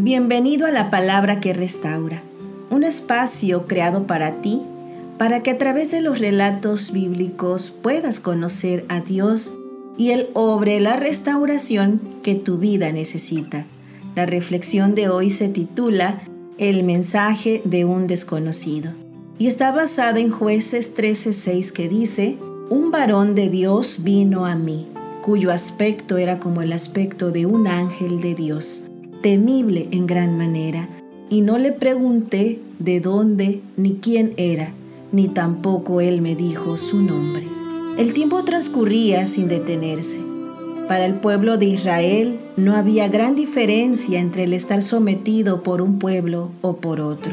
Bienvenido a la palabra que restaura, un espacio creado para ti, para que a través de los relatos bíblicos puedas conocer a Dios y Él obre la restauración que tu vida necesita. La reflexión de hoy se titula El mensaje de un desconocido y está basada en jueces 13:6 que dice, Un varón de Dios vino a mí, cuyo aspecto era como el aspecto de un ángel de Dios temible en gran manera, y no le pregunté de dónde ni quién era, ni tampoco él me dijo su nombre. El tiempo transcurría sin detenerse. Para el pueblo de Israel no había gran diferencia entre el estar sometido por un pueblo o por otro.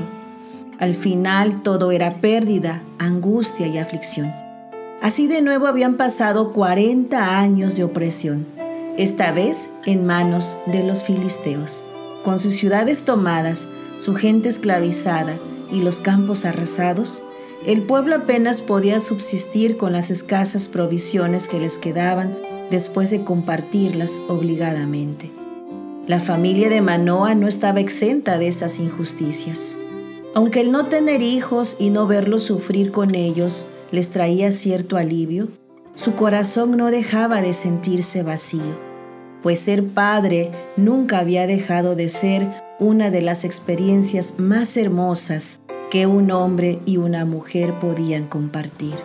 Al final todo era pérdida, angustia y aflicción. Así de nuevo habían pasado 40 años de opresión esta vez en manos de los filisteos. Con sus ciudades tomadas, su gente esclavizada y los campos arrasados, el pueblo apenas podía subsistir con las escasas provisiones que les quedaban después de compartirlas obligadamente. La familia de Manoa no estaba exenta de estas injusticias. Aunque el no tener hijos y no verlos sufrir con ellos les traía cierto alivio, su corazón no dejaba de sentirse vacío, pues ser padre nunca había dejado de ser una de las experiencias más hermosas que un hombre y una mujer podían compartir.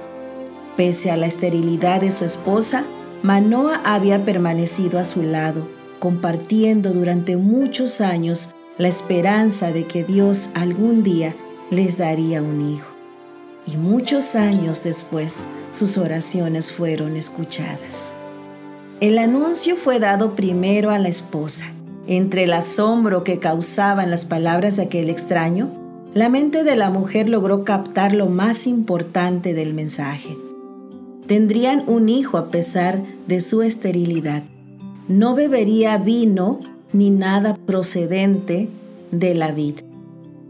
Pese a la esterilidad de su esposa, Manoa había permanecido a su lado, compartiendo durante muchos años la esperanza de que Dios algún día les daría un hijo y muchos años después sus oraciones fueron escuchadas. El anuncio fue dado primero a la esposa. Entre el asombro que causaban las palabras de aquel extraño, la mente de la mujer logró captar lo más importante del mensaje. Tendrían un hijo a pesar de su esterilidad. No bebería vino ni nada procedente de la vid.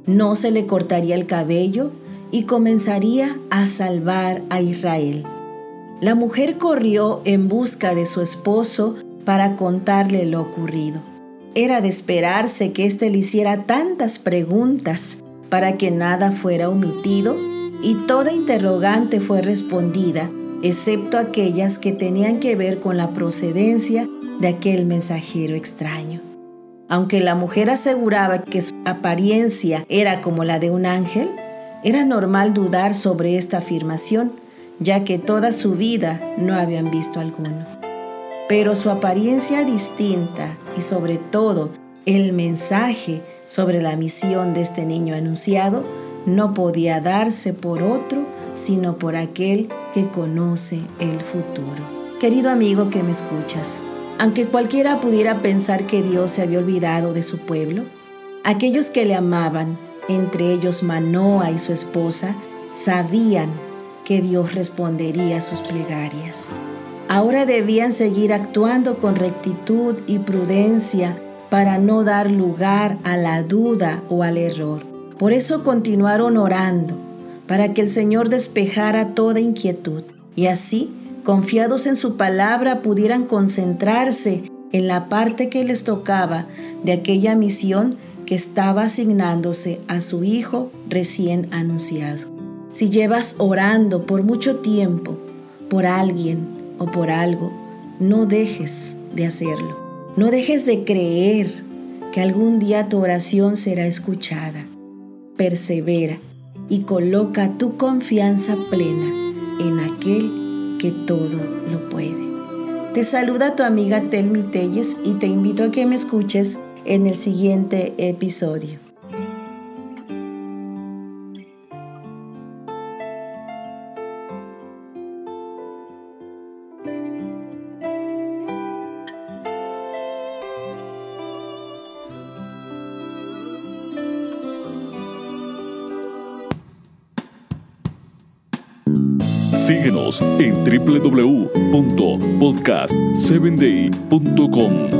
No se le cortaría el cabello y comenzaría a salvar a Israel. La mujer corrió en busca de su esposo para contarle lo ocurrido. Era de esperarse que éste le hiciera tantas preguntas para que nada fuera omitido y toda interrogante fue respondida, excepto aquellas que tenían que ver con la procedencia de aquel mensajero extraño. Aunque la mujer aseguraba que su apariencia era como la de un ángel, era normal dudar sobre esta afirmación, ya que toda su vida no habían visto alguno. Pero su apariencia distinta y sobre todo el mensaje sobre la misión de este niño anunciado no podía darse por otro, sino por aquel que conoce el futuro. Querido amigo que me escuchas, aunque cualquiera pudiera pensar que Dios se había olvidado de su pueblo, aquellos que le amaban, entre ellos Manoa y su esposa, sabían que Dios respondería a sus plegarias. Ahora debían seguir actuando con rectitud y prudencia para no dar lugar a la duda o al error. Por eso continuaron orando, para que el Señor despejara toda inquietud y así, confiados en su palabra, pudieran concentrarse en la parte que les tocaba de aquella misión que estaba asignándose a su hijo recién anunciado. Si llevas orando por mucho tiempo por alguien o por algo, no dejes de hacerlo. No dejes de creer que algún día tu oración será escuchada. Persevera y coloca tu confianza plena en aquel que todo lo puede. Te saluda tu amiga Telmi Telles y te invito a que me escuches en el siguiente episodio. Síguenos en www.podcast7day.com.